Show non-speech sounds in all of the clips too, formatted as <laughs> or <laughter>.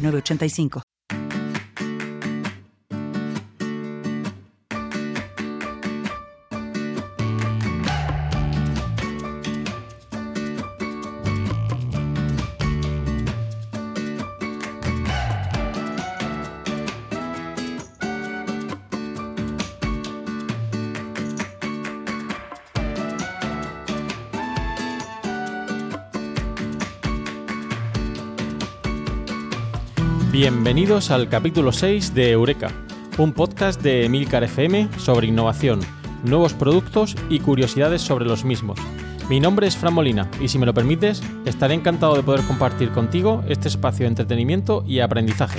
85 Bienvenidos al capítulo 6 de Eureka, un podcast de Emilcar FM sobre innovación, nuevos productos y curiosidades sobre los mismos. Mi nombre es Fran Molina y si me lo permites, estaré encantado de poder compartir contigo este espacio de entretenimiento y aprendizaje.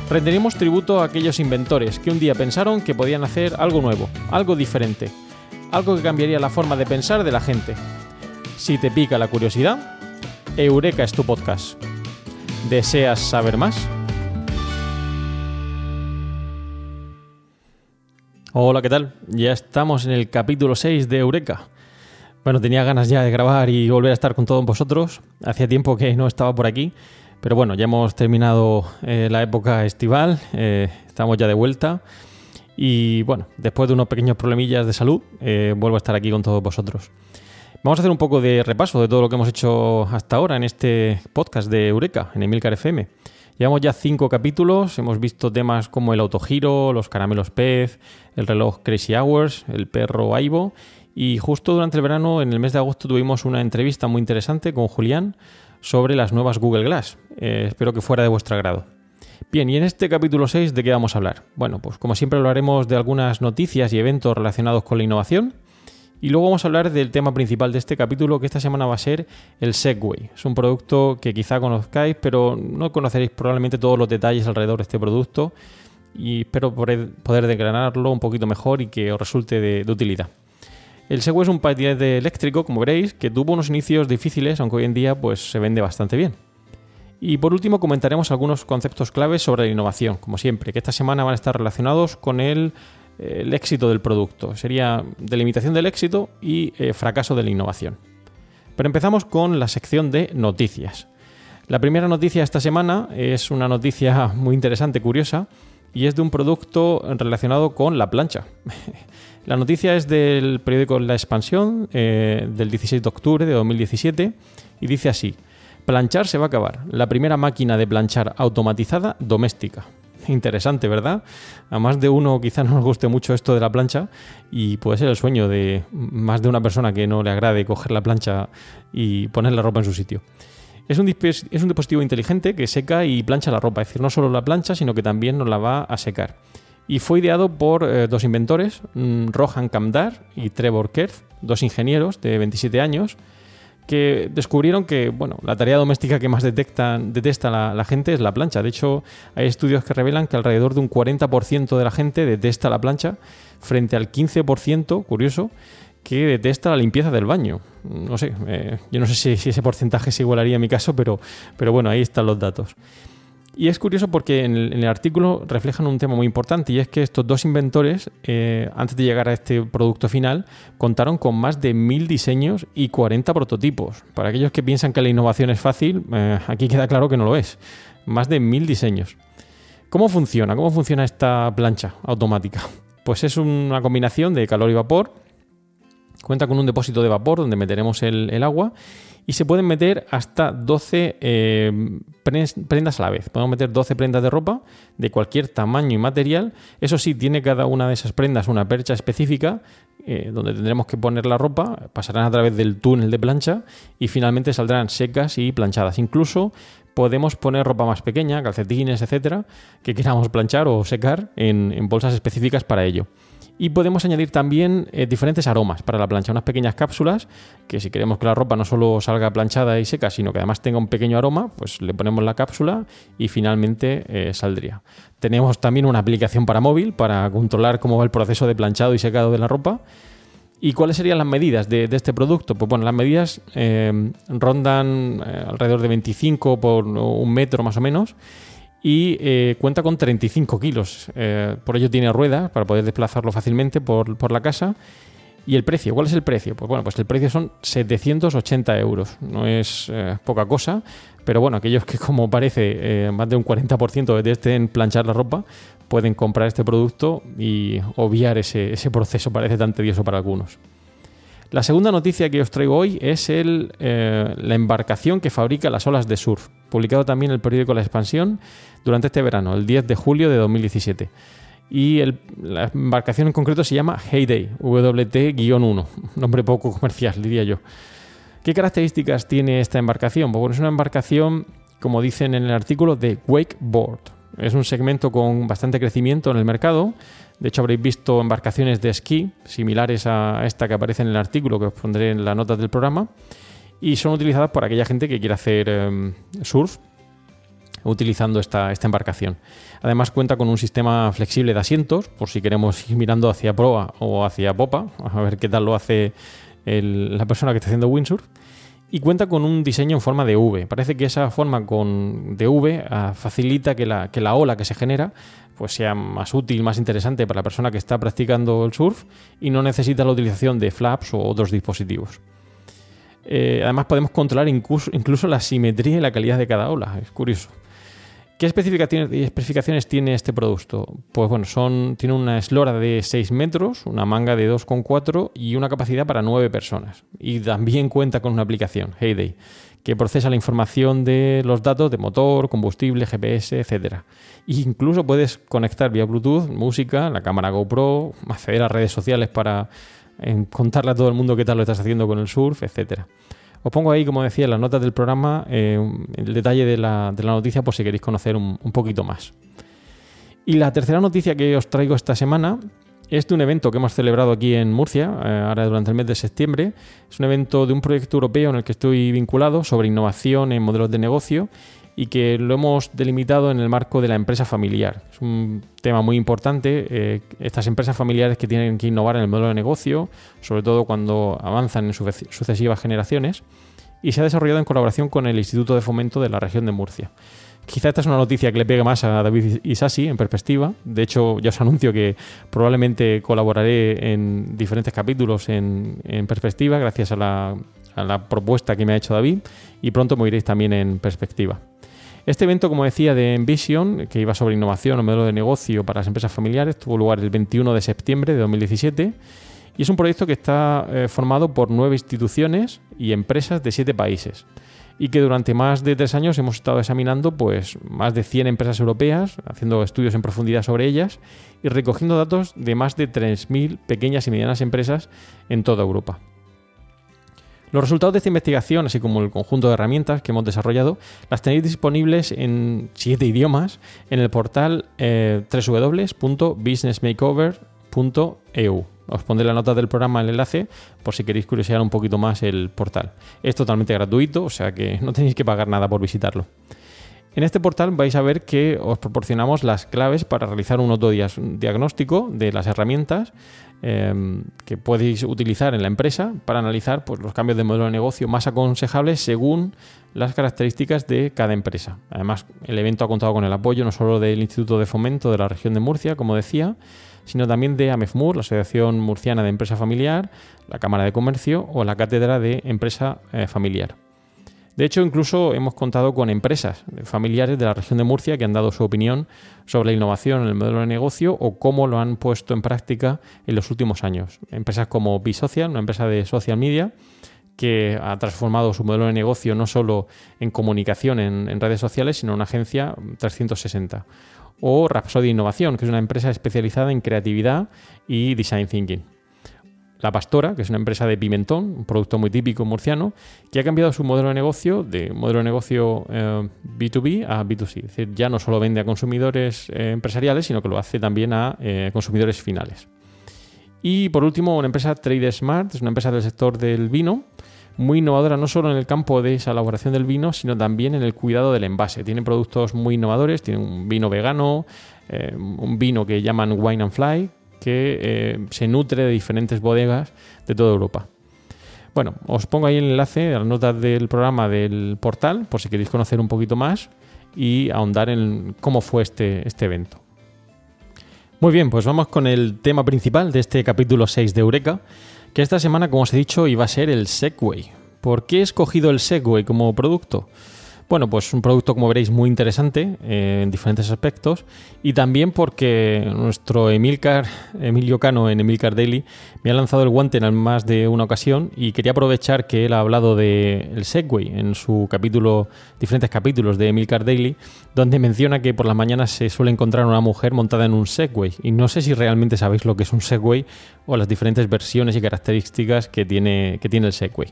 rendiremos tributo a aquellos inventores que un día pensaron que podían hacer algo nuevo, algo diferente, algo que cambiaría la forma de pensar de la gente. Si te pica la curiosidad, Eureka es tu podcast. ¿Deseas saber más? Hola, ¿qué tal? Ya estamos en el capítulo 6 de Eureka. Bueno, tenía ganas ya de grabar y volver a estar con todos vosotros. Hacía tiempo que no estaba por aquí pero bueno, ya hemos terminado eh, la época estival, eh, estamos ya de vuelta. Y bueno, después de unos pequeños problemillas de salud, eh, vuelvo a estar aquí con todos vosotros. Vamos a hacer un poco de repaso de todo lo que hemos hecho hasta ahora en este podcast de Eureka, en Emilcar FM. Llevamos ya cinco capítulos, hemos visto temas como el autogiro, los caramelos pez, el reloj Crazy Hours, el perro Aibo y justo durante el verano, en el mes de agosto, tuvimos una entrevista muy interesante con Julián sobre las nuevas Google Glass. Eh, espero que fuera de vuestro agrado. Bien, y en este capítulo 6, ¿de qué vamos a hablar? Bueno, pues como siempre hablaremos de algunas noticias y eventos relacionados con la innovación. Y luego vamos a hablar del tema principal de este capítulo, que esta semana va a ser el Segway. Es un producto que quizá conozcáis, pero no conoceréis probablemente todos los detalles alrededor de este producto. Y espero poder declararlo un poquito mejor y que os resulte de utilidad. El Segway es un patinete eléctrico, como veréis, que tuvo unos inicios difíciles, aunque hoy en día pues, se vende bastante bien. Y por último comentaremos algunos conceptos claves sobre la innovación, como siempre, que esta semana van a estar relacionados con el, éxito del producto. Sería delimitación del éxito y eh, fracaso de la innovación. Pero empezamos con la sección de noticias. La primera noticia esta semana es una noticia muy interesante, curiosa, y es de un producto relacionado con la plancha. <laughs> La noticia es del periódico La Expansión eh, del 16 de octubre de 2017 y dice así, planchar se va a acabar, la primera máquina de planchar automatizada doméstica. Interesante, ¿verdad? A más de uno quizá no nos guste mucho esto de la plancha y puede ser el sueño de más de una persona que no le agrade coger la plancha y poner la ropa en su sitio. Es un, es un dispositivo inteligente que seca y plancha la ropa, es decir, no solo la plancha, sino que también nos la va a secar y fue ideado por eh, dos inventores, mm, Rohan Kamdar y Trevor Kerth, dos ingenieros de 27 años, que descubrieron que bueno, la tarea doméstica que más detesta la, gente es la plancha. De hecho, hay estudios que revelan que alrededor de un 40% de la gente detesta la plancha frente al 15%, curioso, que detesta la limpieza del baño. No sé, eh, yo no sé si, si, ese porcentaje se igualaría en mi caso, pero, pero bueno, ahí están los datos. Y es curioso porque en el, artículo reflejan un tema muy importante y es que estos dos inventores, eh, antes de llegar a este producto final, contaron con más de mil diseños y 40 prototipos. Para aquellos que piensan que la innovación es fácil, eh, aquí queda claro que no lo es. Más de mil diseños. ¿Cómo funciona? ¿Cómo funciona esta plancha automática? Pues es una combinación de calor y vapor. Cuenta con un depósito de vapor donde meteremos el agua y se pueden meter hasta 12 eh, prendas a la vez. Podemos meter 12 prendas de ropa de cualquier tamaño y material. Eso sí, tiene cada una de esas prendas una percha específica eh, donde tendremos que poner la ropa, pasarán a través del túnel de plancha y finalmente saldrán secas y planchadas. Incluso podemos poner ropa más pequeña, calcetines, etcétera, que queramos planchar o secar en bolsas específicas para ello. Y podemos añadir también eh, diferentes aromas para la plancha, unas pequeñas cápsulas que si queremos que la ropa no solo salga planchada y seca, sino que además tenga un pequeño aroma, pues le ponemos la cápsula y finalmente eh, saldría. Tenemos también una aplicación para móvil para controlar cómo va el proceso de planchado y secado de la ropa. ¿Y cuáles serían las medidas de, este producto? Pues bueno, las medidas eh, rondan alrededor de 25 por un metro más o menos y eh, cuenta con 35 kilos. Eh, por ello tiene ruedas para poder desplazarlo fácilmente por, la casa. ¿Y el precio? ¿Cuál es el precio? Pues bueno, pues el precio son 780 euros. No es eh, poca cosa, pero bueno, aquellos que como parece más de un 40% de estén planchar la ropa, pueden comprar este producto y obviar ese, ese proceso, parece tan tedioso para algunos. La segunda noticia que os traigo hoy es eh, la embarcación que fabrica las olas de surf, publicado también en el periódico La Expansión durante este verano, el 10 de julio de 2017. Y la embarcación en concreto se llama Heyday, WT-1, <laughs> nombre poco comercial, diría yo. ¿Qué características tiene esta embarcación? Pues bueno, es una embarcación, como dicen en el artículo, de wakeboard. Es un segmento con bastante crecimiento en el mercado, de hecho, habréis visto embarcaciones de esquí similares a esta que aparece en el artículo que os pondré en las notas del programa. Y son utilizadas por aquella gente que quiere hacer em, surf utilizando esta, esta, embarcación. Además cuenta con un sistema flexible de asientos, por si queremos ir mirando hacia proa o hacia popa, a ver qué tal lo hace la persona que está haciendo windsurf. Y cuenta con un diseño en forma de V. Parece que esa forma con, de V ah, facilita que la, que la ola que se genera pues sea más útil, más interesante para la persona que está practicando el surf y no necesita la utilización de flaps o otros dispositivos. Eh, además podemos controlar incluso, incluso, la simetría y la calidad de cada ola, es curioso. ¿Qué especificaciones tiene este producto? Pues bueno, son, tiene una eslora de 6 metros, una manga de 2,4 y una capacidad para 9 personas. Y también cuenta con una aplicación, Heyday, que procesa la información de los datos de motor, combustible, GPS, etc. E incluso puedes conectar vía Bluetooth música, la cámara GoPro, acceder a redes sociales para eh, contarle a todo el mundo qué tal lo estás haciendo con el surf, etc. Os pongo ahí, como decía, en las notas del programa eh, el detalle de la, noticia por si queréis conocer un poquito más. Y la tercera noticia que os traigo esta semana es de un evento que hemos celebrado aquí en Murcia, eh, ahora durante el mes de septiembre. Es un evento de un proyecto europeo en el que estoy vinculado sobre innovación en modelos de negocio y que lo hemos delimitado en el marco de la empresa familiar. Es un tema muy importante. Eh, estas empresas familiares que tienen que innovar en el modelo de negocio, sobre todo cuando avanzan en sucesivas generaciones, y se ha desarrollado en colaboración con el Instituto de Fomento de la región de Murcia. Quizá esta es una noticia que le pegue más a David Isasi en perspectiva. De hecho, ya os anuncio que probablemente colaboraré en diferentes capítulos en, perspectiva gracias a la, propuesta que me ha hecho David y pronto me iréis también en perspectiva. Este evento, como decía, de Envision, que iba sobre innovación o modelo de negocio para las empresas familiares, tuvo lugar el 21 de septiembre de 2017 y es un proyecto que está eh, formado por nueve instituciones y empresas de siete países y que durante más de tres años hemos estado examinando pues, más de 100 empresas europeas, haciendo estudios en profundidad sobre ellas y recogiendo datos de más de 3.000 pequeñas y medianas empresas en toda Europa. Los resultados de esta investigación, así como el conjunto de herramientas que hemos desarrollado, las tenéis disponibles en siete idiomas en el portal eh, www.businessmakeover.eu. Os pondré la nota del programa el enlace por si queréis curiosear un poquito más el portal. Es totalmente gratuito, o sea que <laughs> no tenéis que pagar nada por visitarlo. En este portal vais a ver que os proporcionamos las claves para realizar un autodiagnóstico de las herramientas em, que podéis utilizar en la empresa para analizar pues, los cambios de modelo de negocio más aconsejables según las características de cada empresa. Además, el evento ha contado con el apoyo no solo del Instituto de Fomento de la región de Murcia, como decía, sino también de AMEFMUR, la Asociación Murciana de Empresa Familiar, la Cámara de Comercio o la Cátedra de Empresa eh, Familiar. De hecho, incluso hemos contado con empresas familiares de la región de Murcia que han dado su opinión sobre la innovación en el modelo de negocio o cómo lo han puesto en práctica en los últimos años. Empresas como Bisocial, una empresa de social media, que ha transformado su modelo de negocio no solo en comunicación en, redes sociales, sino en una agencia 360. O Rhapsody Innovación, que es una empresa especializada en creatividad y design thinking. La Pastora, que es una empresa de pimentón, un producto muy típico murciano, que ha cambiado su modelo de negocio de modelo de negocio B2B eh, a B2C. Es decir, ya no solo vende a consumidores eh, empresariales, sino que lo hace también a eh, consumidores finales. Y por último, una empresa Trade Smart, es una empresa del sector del vino, muy innovadora no solo en el campo de esa elaboración del vino, sino también en el cuidado del envase. Tiene productos muy innovadores, tiene un vino vegano, un vino que llaman Wine and Fly, que eh, se nutre de diferentes bodegas de toda Europa. Bueno, os pongo ahí el enlace a las notas del programa del portal, por si queréis conocer un poquito más y ahondar en cómo fue este, este evento. Muy bien, pues vamos con el tema principal de este capítulo 6 de Eureka, que esta semana, como os he dicho, iba a ser el Segway. ¿Por qué he escogido el Segway como producto? Bueno, pues un producto, como veréis, muy interesante eh, en diferentes aspectos y también porque nuestro Emilcar, Emilio Cano en Emilcar Daily me ha lanzado el guante en más de una ocasión y quería aprovechar que él ha hablado del el Segway en su capítulo, diferentes capítulos de Emilcar Daily, donde menciona que por las mañanas se suele encontrar una mujer montada en un Segway y no sé si realmente sabéis lo que es un Segway o las diferentes versiones y características que tiene, que tiene el Segway.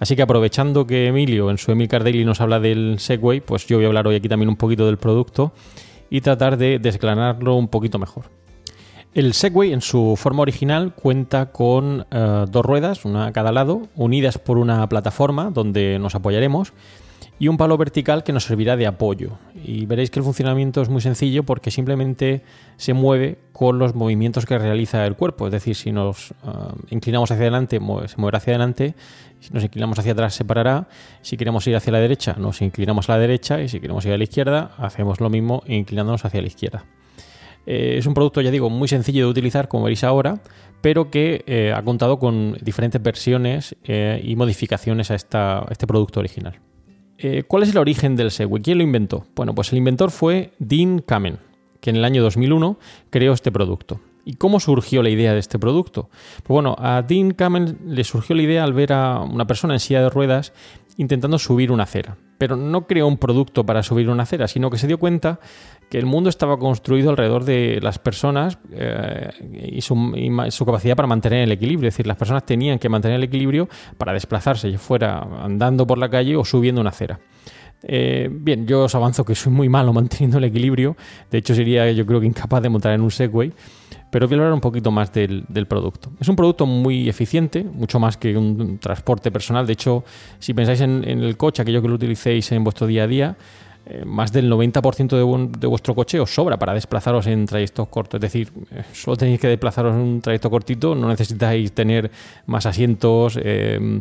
Así que aprovechando que Emilio en su Emilcar Daily nos habla del Segway, pues yo voy a hablar hoy aquí también un poquito del producto y tratar de desgranarlo un poquito mejor. El Segway en su forma original cuenta con eh, dos ruedas, una a cada lado, unidas por una plataforma donde nos apoyaremos y un palo vertical que nos servirá de apoyo. Y veréis que el funcionamiento es muy sencillo porque simplemente se mueve con los movimientos que realiza el cuerpo. Es decir, si nos ah, inclinamos hacia adelante, se moverá hacia adelante. Si nos inclinamos hacia atrás, se parará. Si queremos ir hacia la derecha, nos inclinamos a la derecha. Y si queremos ir a la izquierda, hacemos lo mismo inclinándonos hacia la izquierda. Eh, es un producto, ya digo, muy sencillo de utilizar, como veréis ahora, pero que eh, ha contado con diferentes versiones eh, y modificaciones a este producto original. Eh, ¿Cuál es el origen del Segway? ¿Quién lo inventó? Bueno, pues el inventor fue Dean Kamen, que en el año 2001 creó este producto. ¿Y cómo surgió la idea de este producto? Pues bueno, a Dean Kamen le surgió la idea al ver a una persona en silla de ruedas intentando subir una acera. Pero no creó un producto para subir una acera, sino que se dio cuenta que el mundo estaba construido alrededor de las personas eh, y, su, capacidad para mantener el equilibrio. Es decir, las personas tenían que mantener el equilibrio para desplazarse, ya fuera andando por la calle o subiendo una acera. Eh, bien, yo os avanzo que soy muy malo <laughs> manteniendo el equilibrio. De hecho, sería yo creo que incapaz de montar en un Segway. Pero voy a hablar un poquito más del, producto. Es un producto muy eficiente, mucho más que un transporte personal. De hecho, si pensáis en, en el coche, aquello que lo utilicéis en vuestro día a día, eh, más del 90% de, vuestro coche os sobra para desplazaros en trayectos cortos. Es decir, eh, solo tenéis que desplazaros en un trayecto cortito, no necesitáis tener más asientos, eh,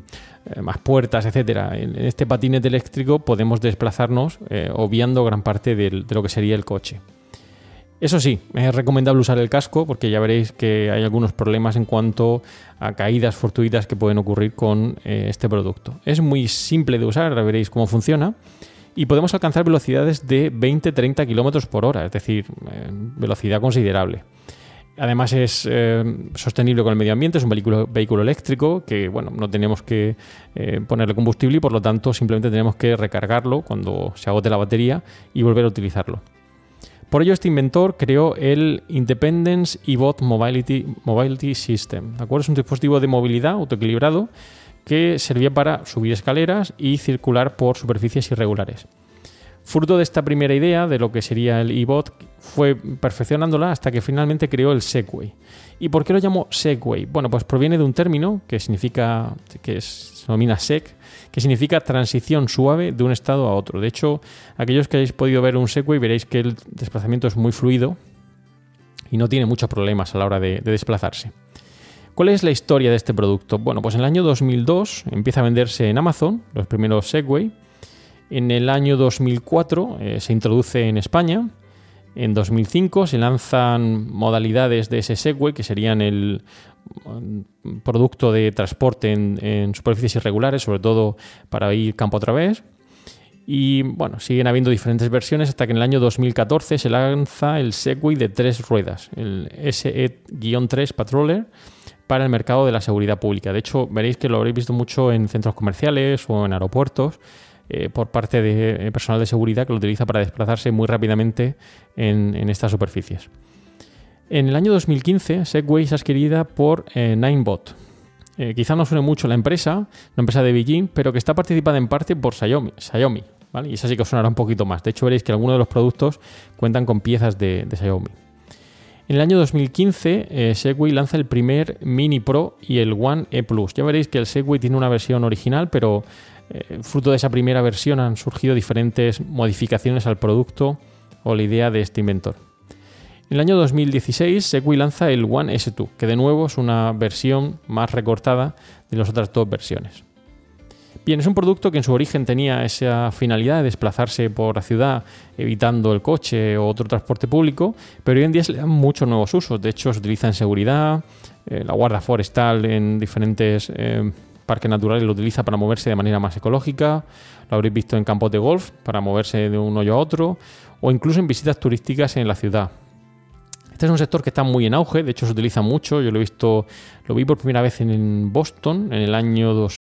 más puertas, etcétera. En, este patinete eléctrico podemos desplazarnos obviando gran parte de lo que sería el coche. Eso sí, es recomendable usar el casco porque ya veréis que hay algunos problemas en cuanto a caídas fortuitas que pueden ocurrir con este producto. Es muy simple de usar, veréis cómo funciona y podemos alcanzar velocidades de 20-30 km por hora, es decir, eh, velocidad considerable. Además es eh, sostenible con el medio ambiente, es un vehículo, eléctrico que bueno, no tenemos que eh, ponerle combustible y por lo tanto simplemente tenemos que recargarlo cuando se agote la batería y volver a utilizarlo. Por ello este inventor creó el Independence eBot Mobility, Mobility System. ¿de acuerdo? Es un dispositivo de movilidad autoequilibrado que servía para subir escaleras y circular por superficies irregulares. Fruto de esta primera idea de lo que sería el e-bot, fue perfeccionándola hasta que finalmente creó el Segway. ¿Y por qué lo llamó Segway? Bueno, pues proviene de un término que significa, que se denomina Seg, que significa transición suave de un estado a otro. De hecho, aquellos que hayáis podido ver un Segway veréis que el desplazamiento es muy fluido y no tiene muchos problemas a la hora de desplazarse. ¿Cuál es la historia de este producto? Bueno, pues en el año 2002 empieza a venderse en Amazon, los primeros Segway. En el año 2004 eh, se introduce en España. En 2005 se lanzan modalidades de ese Segway, que serían el mm, producto de transporte en, superficies irregulares, sobre todo para ir campo a través. Y bueno, siguen habiendo diferentes versiones hasta que en el año 2014 se lanza el Segway de tres ruedas, el SE-3 Patroller, para el mercado de la seguridad pública. De hecho, veréis que lo habréis visto mucho en centros comerciales o en aeropuertos eh, por parte de eh, personal de seguridad que lo utiliza para desplazarse muy rápidamente en, estas superficies. En el año 2015, Segway es adquirida por eh, Ninebot. quizá no suene mucho la empresa, una empresa de Beijing, pero que está participada en parte por Xiaomi. Xiaomi Y esa sí que os sonará un poquito más. De hecho, veréis que algunos de los productos cuentan con piezas de Xiaomi. En el año 2015, eh, Segway lanza el primer Mini Pro y el One E Plus. Ya veréis que el Segway tiene una versión original, pero eh, fruto de esa primera versión han surgido diferentes modificaciones al producto o la idea de este inventor. En el año 2016, Segway lanza el One S2, que de nuevo es una versión más recortada de las otras dos versiones. Bien, es un producto que en su origen tenía esa finalidad de desplazarse por la ciudad evitando el coche o otro transporte público, pero hoy en día se le muchos nuevos usos. De hecho, se utiliza en seguridad, eh, la guarda forestal en diferentes eh, parques naturales lo utiliza para moverse de manera más ecológica, lo habréis visto en campos de golf para moverse de un hoyo a otro, o incluso en visitas turísticas en la ciudad. Este es un sector que está muy en auge, de hecho se utiliza mucho, yo lo he visto, lo vi por primera vez en Boston en el año 2.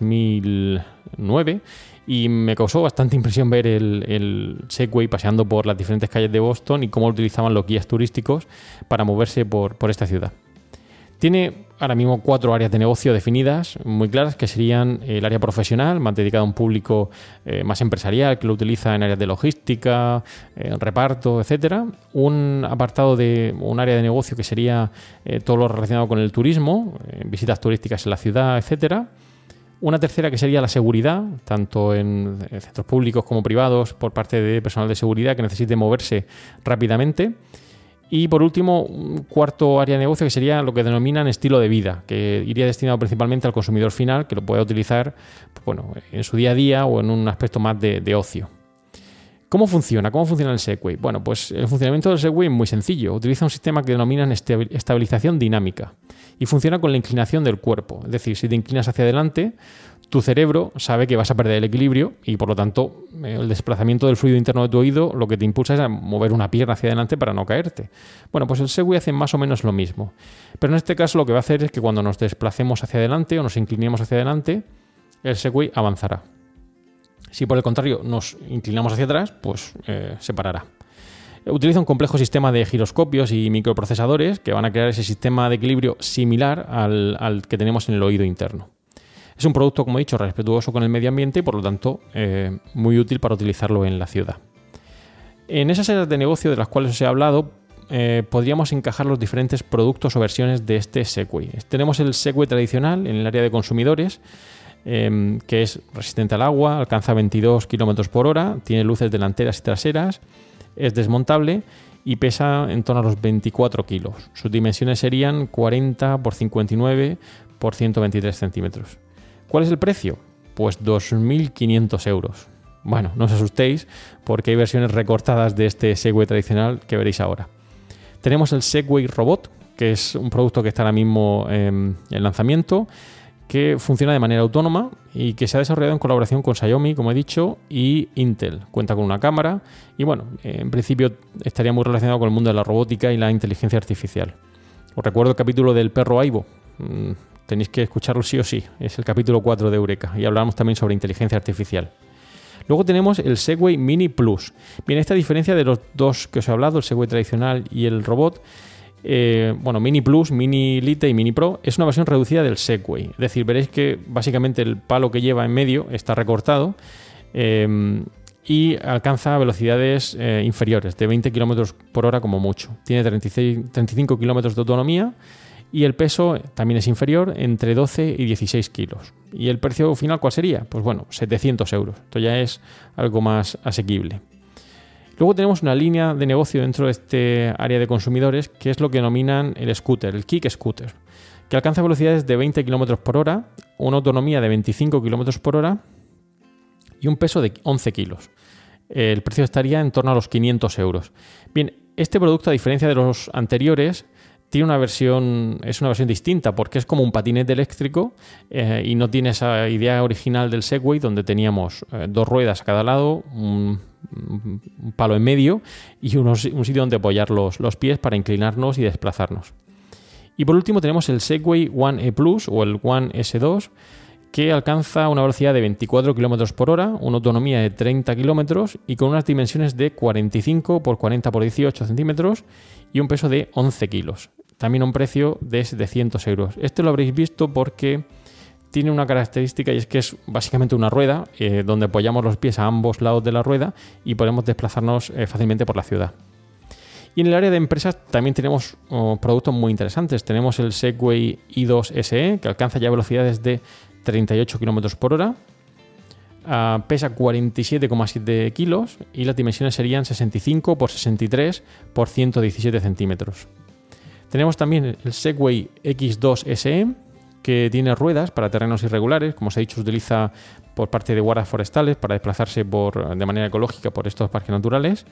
2009 y me causó bastante impresión ver el, el, Segway paseando por las diferentes calles de Boston y cómo lo utilizaban los guías turísticos para moverse por, esta ciudad. Tiene ahora mismo cuatro áreas de negocio definidas, muy claras, que serían el área profesional, más dedicada a un público eh, más empresarial, que lo utiliza en áreas de logística, eh, reparto, etcétera. Un apartado de un área de negocio que sería eh, todo lo relacionado con el turismo, visitas turísticas en la ciudad, etcétera una tercera que sería la seguridad, tanto en centros públicos como privados, por parte de personal de seguridad que necesite moverse rápidamente. Y por último, un cuarto área de negocio que sería lo que denominan estilo de vida, que iría destinado principalmente al consumidor final, que lo puede utilizar bueno, en su día a día o en un aspecto más de, de ocio. ¿Cómo funciona? ¿Cómo funciona el Segway? Bueno, pues el funcionamiento del Segway es muy sencillo. Utiliza un sistema que denominan estabilización dinámica y funciona con la inclinación del cuerpo. Es decir, si te inclinas hacia adelante, tu cerebro sabe que vas a perder el equilibrio y por lo tanto el desplazamiento del fluido interno de tu oído lo que te impulsa es a mover una pierna hacia adelante para no caerte. Bueno, pues el Segway hace más o menos lo mismo. Pero en este caso lo que va a hacer es que cuando nos desplacemos hacia adelante o nos inclinemos hacia adelante, el Segway avanzará. Si por el contrario nos inclinamos hacia atrás, pues eh, se parará. Utiliza un complejo sistema de giroscopios y microprocesadores que van a crear ese sistema de equilibrio similar al, que tenemos en el oído interno. Es un producto, como he dicho, respetuoso con el medio ambiente y por lo tanto eh, muy útil para utilizarlo en la ciudad. En esas áreas de negocio de las cuales os he hablado, eh, podríamos encajar los diferentes productos o versiones de este Segway. Tenemos el Segway tradicional en el área de consumidores, Em, que es resistente al agua, alcanza 22 km por hora, tiene luces delanteras y traseras, es desmontable y pesa en torno a los 24 kilos. Sus dimensiones serían 40 por 59 por 123 centímetros. ¿Cuál es el precio? Pues 2.500 euros. Bueno, no os asustéis porque hay versiones recortadas de este Segway tradicional que veréis ahora. Tenemos el Segway Robot, que es un producto que está ahora mismo en lanzamiento que funciona de manera autónoma y que se ha desarrollado en colaboración con Xiaomi, como he dicho, y Intel. Cuenta con una cámara y bueno, en principio estaría muy relacionado con el mundo de la robótica y la inteligencia artificial. Os recuerdo el capítulo del perro Aibo. Mm, tenéis que escucharlo sí o sí. Es el capítulo 4 de Eureka y hablamos también sobre inteligencia artificial. Luego tenemos el Segway Mini Plus. Bien, esta diferencia de los dos que os he hablado, el Segway tradicional y el robot, eh, bueno, Mini Plus, Mini Lite y Mini Pro es una versión reducida del Segway. Es decir, veréis que básicamente el palo que lleva en medio está recortado eh, y alcanza velocidades eh, inferiores, de 20 km por hora como mucho. Tiene 36, 35 km de autonomía y el peso también es inferior, entre 12 y 16 kilos. ¿Y el precio final cuál sería? Pues bueno, 700 euros. Esto ya es algo más asequible. Luego tenemos una línea de negocio dentro de este área de consumidores que es lo que denominan el scooter, el kick scooter, que alcanza velocidades de 20 km por hora, una autonomía de 25 km por hora y un peso de 11 kilos. El precio estaría en torno a los 500 euros. Bien, este producto, a diferencia de los anteriores, tiene una versión, es una versión distinta porque es como un patinete eléctrico eh, y no tiene esa idea original del Segway donde teníamos eh, dos ruedas a cada lado, un, palo en medio y un sitio donde apoyar los, los, pies para inclinarnos y desplazarnos. Y por último tenemos el Segway One E Plus o el One S2 que alcanza una velocidad de 24 km por hora, una autonomía de 30 km y con unas dimensiones de 45 por 40 por 18 centímetros y un peso de 11 kilos. También un precio de 700 euros. Este lo habréis visto porque tiene una característica y es que es básicamente una rueda eh, donde apoyamos los pies a ambos lados de la rueda y podemos desplazarnos eh, fácilmente por la ciudad. Y en el área de empresas también tenemos oh, productos muy interesantes. Tenemos el Segway i2 SE que alcanza ya velocidades de 38 km por hora. Uh, pesa 47,7 kilos y las dimensiones serían 65 por 63 por 117 centímetros. Tenemos también el Segway X2 SE que tiene ruedas para terrenos irregulares, como os he dicho, se utiliza por parte de guardas forestales para desplazarse por, de manera ecológica por estos parques naturales.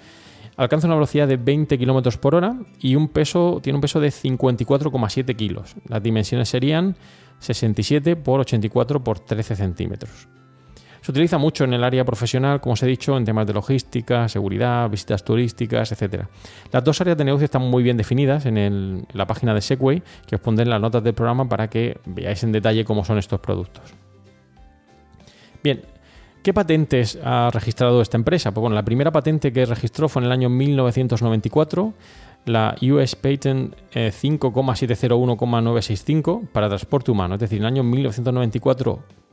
Alcanza una velocidad de 20 km por hora y tiene un peso de 54,7 kilos. Las dimensiones serían 67 por 84 por 13 centímetros. Se utiliza mucho en el área profesional, como os he dicho, en temas de logística, seguridad, visitas turísticas, etc. Las dos áreas de negocio están muy bien definidas en, la página de Segway, que os pondré en las notas del programa para que veáis en detalle cómo son estos productos. Bien, ¿Qué patentes ha registrado esta empresa? Pues bueno, la primera patente que registró fue en el año 1994 la US Patent 5,701,965 eh, para transporte humano. Es decir, en el año 1994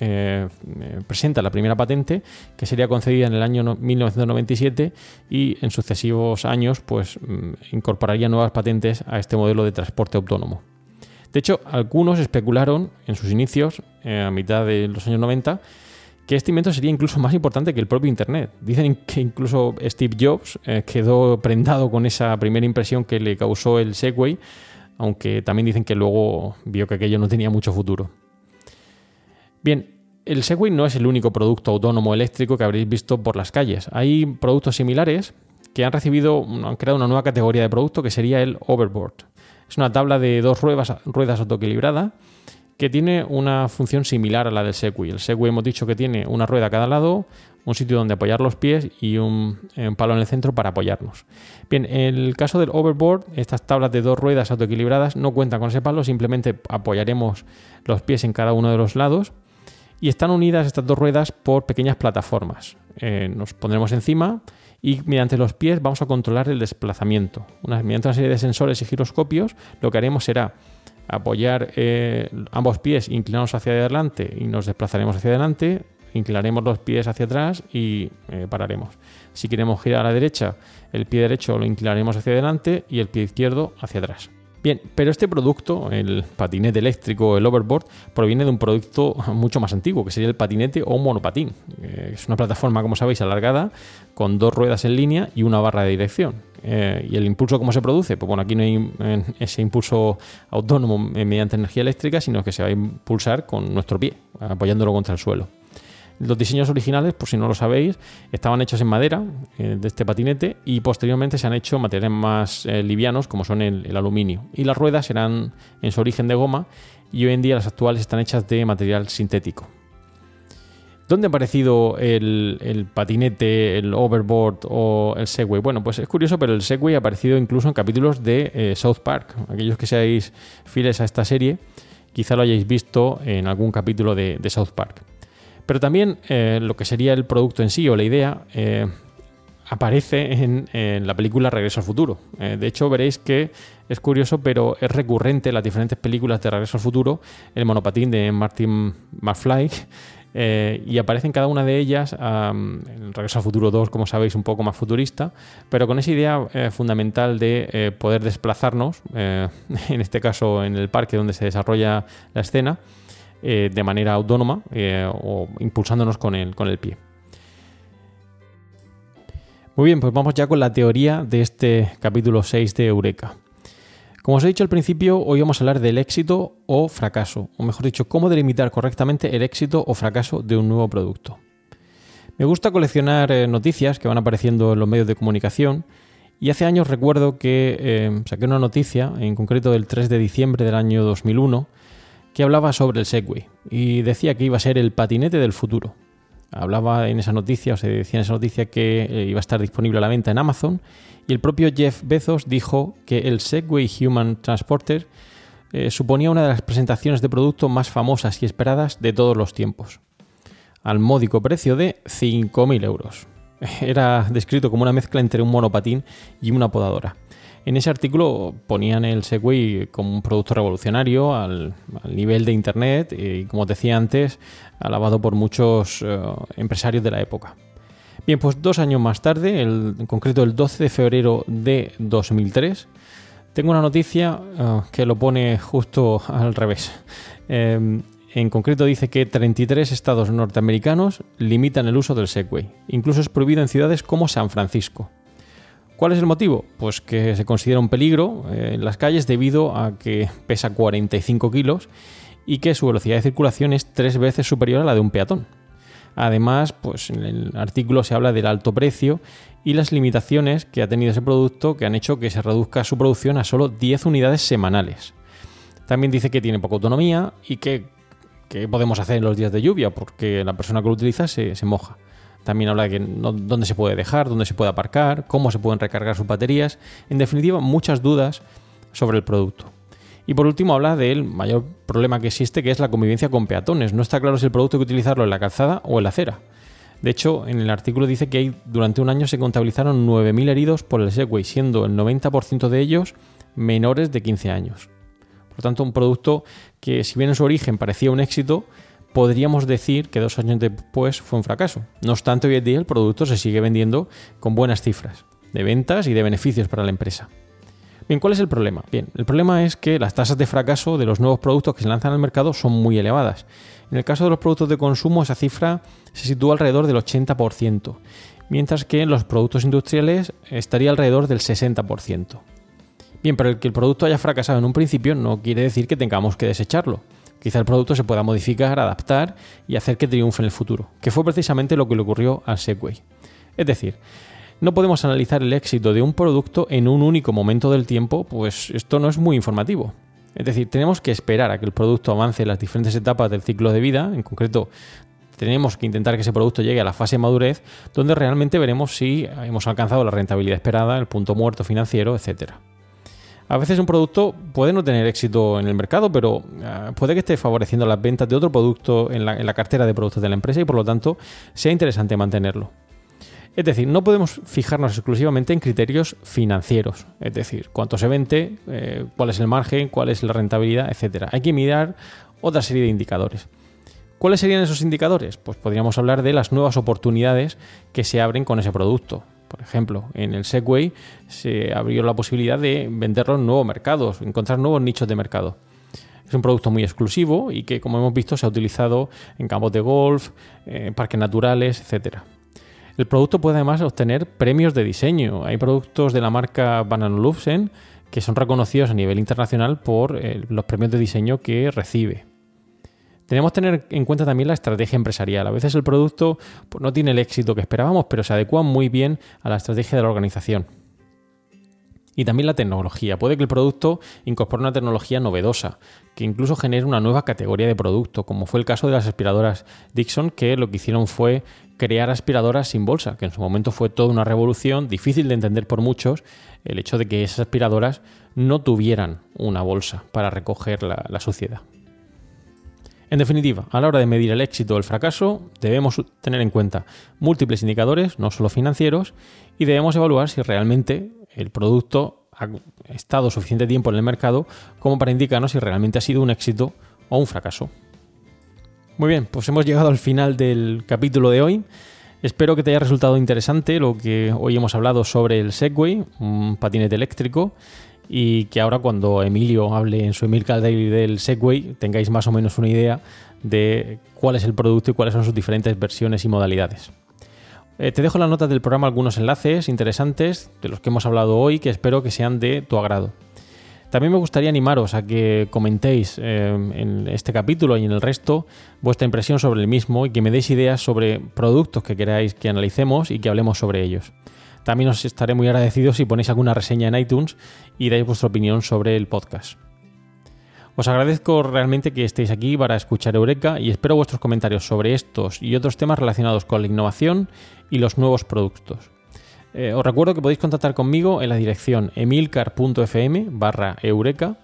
eh, eh, presenta la primera patente que sería concedida en el año 1997 y en sucesivos años pues mm, incorporaría nuevas patentes a este modelo de transporte autónomo. De hecho, algunos especularon en sus inicios, a mitad de los años 90, que este invento sería incluso más importante que el propio Internet. Dicen que incluso Steve Jobs eh, quedó prendado con esa primera impresión que le causó el Segway, aunque también dicen que luego vio que aquello no tenía mucho futuro. Bien, el Segway no es el único producto autónomo eléctrico que habréis visto por las calles. Hay productos similares que han recibido, han creado una nueva categoría de producto que sería el overboard. Es una tabla de dos ruedas, ruedas autoequilibrada que tiene una función similar a la del Segway. El Segway hemos dicho que tiene una rueda a cada lado, un sitio donde apoyar los pies y un, palo en el centro para apoyarnos. Bien, en el caso del overboard, estas tablas de dos ruedas autoequilibradas no cuentan con ese palo, simplemente apoyaremos los pies en cada uno de los lados y están unidas estas dos ruedas por pequeñas plataformas. Eh, nos pondremos encima y mediante los pies vamos a controlar el desplazamiento. mediante una serie de sensores y giroscopios, lo que haremos será apoyar eh, ambos pies, inclinarnos hacia adelante y nos desplazaremos hacia adelante, inclinaremos los pies hacia atrás y eh, pararemos. Si queremos girar a la derecha, el pie derecho lo inclinaremos hacia adelante y el pie izquierdo hacia atrás. Bien, pero este producto, el patinete eléctrico, el overboard, proviene de un producto mucho más antiguo, que sería el patinete o monopatín. Eh, es una plataforma, como sabéis, alargada, con dos ruedas en línea y una barra de dirección. Eh, ¿Y el impulso cómo se produce? Pues bueno, aquí no hay ese impulso autónomo mediante energía eléctrica, sino que se va a impulsar con nuestro pie, apoyándolo contra el suelo. Los diseños originales, por si no lo sabéis, estaban hechos en madera eh, de este patinete y posteriormente se han hecho materiales más eh, livianos como son el, aluminio. Y las ruedas eran en su origen de goma y hoy en día las actuales están hechas de material sintético. ¿Dónde ha aparecido el, patinete, el overboard o el Segway? Bueno, pues es curioso, pero el Segway ha aparecido incluso en capítulos de eh, South Park. Aquellos que seáis fieles a esta serie, quizá lo hayáis visto en algún capítulo de South Park. Pero también eh, lo que sería el producto en sí o la idea, eh, aparece en, la película Regreso al Futuro. Eh, de hecho, veréis que es curioso, pero es recurrente en las diferentes películas de Regreso al Futuro el monopatín de Martin McFly. <laughs> Eh, y aparece en cada una de ellas, en Regreso al Futuro 2, como sabéis, un poco más futurista, pero con esa idea fundamental de poder desplazarnos, <laughs> en este caso en el parque donde se desarrolla la escena, de manera autónoma o impulsándonos con el, con el pie. Muy bien, pues vamos ya con la teoría de este capítulo 6 de Eureka. Como os he dicho al principio, hoy vamos a hablar del éxito o fracaso, o mejor dicho, cómo delimitar correctamente el éxito o fracaso de un nuevo producto. Me gusta coleccionar eh, noticias que van apareciendo en los medios de comunicación y hace años recuerdo que eh, saqué una noticia, en concreto del 3 de diciembre del año 2001, que hablaba sobre el Segway y decía que iba a ser el patinete del futuro. Hablaba en esa noticia, o se decía en esa noticia que eh, iba a estar disponible a la venta en Amazon y el propio Jeff Bezos dijo que el Segway Human Transporter eh, suponía una de las presentaciones de producto más famosas y esperadas de todos los tiempos, al módico precio de 5.000 euros. <laughs> Era descrito como una mezcla entre un monopatín y una podadora. En ese artículo ponían el Segway como un producto revolucionario al, nivel de Internet y, como decía antes, alabado por muchos eh, empresarios de la época. Bien, pues dos años más tarde, en concreto el 12 de febrero de 2003, tengo una noticia eh, que lo pone justo al revés. Em, en concreto dice que 33 estados norteamericanos limitan el uso del Segway. Incluso es prohibido en ciudades como San Francisco. ¿Cuál es el motivo? Pues que se considera un peligro eh, en las calles debido a que pesa 45 kilos y que su velocidad de circulación es tres veces superior a la de un peatón. Además, pues en el artículo se habla del alto precio y las limitaciones que ha tenido ese producto que han hecho que se reduzca su producción a solo 10 unidades semanales. También dice que tiene poca autonomía y que, podemos hacer en los días de lluvia porque la persona que lo utiliza se moja. También habla de dónde se puede dejar, dónde se puede aparcar, cómo se pueden recargar sus baterías. En definitiva, muchas dudas sobre el producto. Y por último habla del mayor problema que existe, que es la convivencia con peatones. No está claro si el producto hay que utilizarlo en la calzada o en la acera. De hecho, en el artículo dice que durante un año se contabilizaron 9.000 heridos por el Segway, siendo el 90% de ellos menores de 15 años. Por tanto, un producto que si bien en su origen parecía un éxito, podríamos decir que dos años después fue un fracaso. No obstante, hoy en día el producto se sigue vendiendo con buenas cifras de ventas y de beneficios para la empresa. Bien, ¿cuál es el problema? Bien, el problema es que las tasas de fracaso de los nuevos productos que se lanzan al mercado son muy elevadas. En el caso de los productos de consumo, esa cifra se sitúa alrededor del 80%, mientras que en los productos industriales estaría alrededor del 60%. Bien, pero el que el producto haya fracasado en un principio no quiere decir que tengamos que desecharlo. Quizá el producto se pueda modificar, adaptar y hacer que triunfe en el futuro, que fue precisamente lo que le ocurrió al Segway. Es decir, no podemos analizar el éxito de un producto en un único momento del tiempo, pues esto no es muy informativo. Es decir, tenemos que esperar a que el producto avance en las diferentes etapas del ciclo de vida, en concreto tenemos que intentar que ese producto llegue a la fase de madurez, donde realmente veremos si hemos alcanzado la rentabilidad esperada, el punto muerto financiero, etcétera. A veces un producto puede no tener éxito en el mercado, pero ah, puede que esté favoreciendo las ventas de otro producto en la, cartera de productos de la empresa y por lo tanto sea interesante mantenerlo. Es decir, no podemos fijarnos exclusivamente en criterios financieros, es decir, cuánto se vende, eh, cuál es el margen, cuál es la rentabilidad, etc. Hay que mirar otra serie de indicadores. ¿Cuáles serían esos indicadores? Pues podríamos hablar de las nuevas oportunidades que se abren con ese producto. Por ejemplo, en el Segway se abrió la posibilidad de venderlo en nuevos mercados, encontrar nuevos nichos de mercado. Es un producto muy exclusivo y que, como hemos visto, se ha utilizado en campos de golf, en parques naturales, etc. El producto puede además obtener premios de diseño. Hay productos de la marca Van Lufsen que son reconocidos a nivel internacional por eh, los premios de diseño que recibe. Tenemos que tener en cuenta también la estrategia empresarial. A veces el producto pues, no tiene el éxito que esperábamos, pero se adecua muy bien a la estrategia de la organización. Y también la tecnología. Puede que el producto incorpore una tecnología novedosa, que incluso genere una nueva categoría de producto, como fue el caso de las aspiradoras Dixon, que lo que hicieron fue crear aspiradoras sin bolsa, que en su momento fue toda una revolución, difícil de entender por muchos, el hecho de que esas aspiradoras no tuvieran una bolsa para recoger la suciedad. En definitiva, a la hora de medir el éxito o el fracaso, debemos tener en cuenta múltiples indicadores, no solo financieros, y debemos evaluar si realmente el producto ha estado suficiente tiempo en el mercado como para indicarnos si realmente ha sido un éxito o un fracaso. Muy bien, pues hemos llegado al final del capítulo de hoy. Espero que te haya resultado interesante lo que hoy hemos hablado sobre el Segway, un patinete eléctrico, y que ahora cuando Emilio hable en su Emil Daily del Segway tengáis más o menos una idea de cuál es el producto y cuáles son sus diferentes versiones y modalidades. Eh, te dejo en las notas del programa algunos enlaces interesantes de los que hemos hablado hoy que espero que sean de tu agrado. También me gustaría animaros a que comentéis eh, en este capítulo y en el resto vuestra impresión sobre el mismo y que me deis ideas sobre productos que queráis que analicemos y que hablemos sobre ellos. También os estaré muy agradecido si ponéis alguna reseña en iTunes y dais vuestra opinión sobre el podcast. Os agradezco realmente que estéis aquí para escuchar Eureka y espero vuestros comentarios sobre estos y otros temas relacionados con la innovación y los nuevos productos. Eh, os recuerdo que podéis contactar conmigo en la dirección emilcar.fm barra eureka,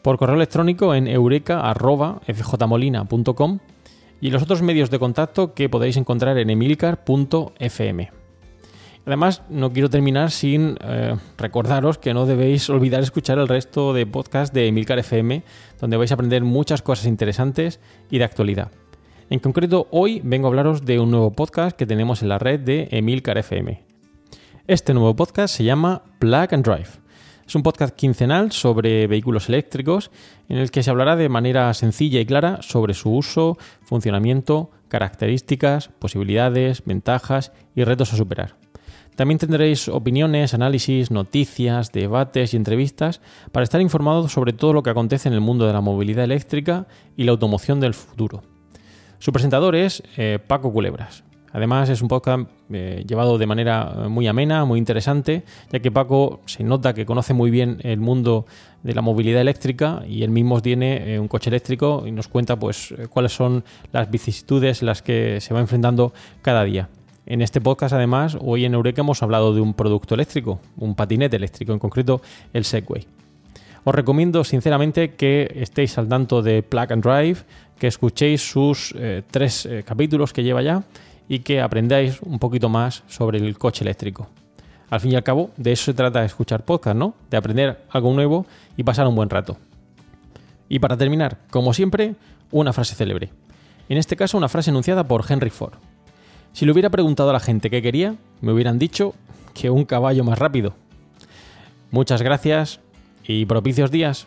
por correo electrónico en eureka.fjmolina.com y los otros medios de contacto que podéis encontrar en emilcar.fm. Además, no quiero terminar sin eh, recordaros que no debéis olvidar escuchar el resto de podcasts de Emilcar FM, donde vais a aprender muchas cosas interesantes y de actualidad. En concreto, hoy vengo a hablaros de un nuevo podcast que tenemos en la red de Emilcar FM. Este nuevo podcast se llama Plug and Drive. Es un podcast quincenal sobre vehículos eléctricos en el que se hablará de manera sencilla y clara sobre su uso, funcionamiento, características, posibilidades, ventajas y retos a superar. También tendréis opiniones, análisis, noticias, debates y entrevistas para estar informados sobre todo lo que acontece en el mundo de la movilidad eléctrica y la automoción del futuro. Su presentador es eh, Paco Culebras. Además es un podcast eh, llevado de manera eh, muy amena, muy interesante, ya que Paco se nota que conoce muy bien el mundo de la movilidad eléctrica y él mismo tiene un coche eléctrico y nos cuenta pues cuáles son las vicisitudes las que se va enfrentando cada día. En este podcast, además, hoy en Eureka hemos hablado de un producto eléctrico, un patinete eléctrico, en concreto el Segway. Os recomiendo sinceramente que estéis al tanto de Plug and Drive, que escuchéis sus eh, tres eh, capítulos que lleva ya y que aprendáis un poquito más sobre el coche eléctrico. Al fin y al cabo, de eso se trata de escuchar podcast, ¿no? De aprender algo nuevo y pasar un buen rato. Y para terminar, como siempre, una frase célebre. En este caso, una frase enunciada por Henry Ford. Si le hubiera preguntado a la gente qué quería, me hubieran dicho que un caballo más rápido. Muchas gracias y propicios días.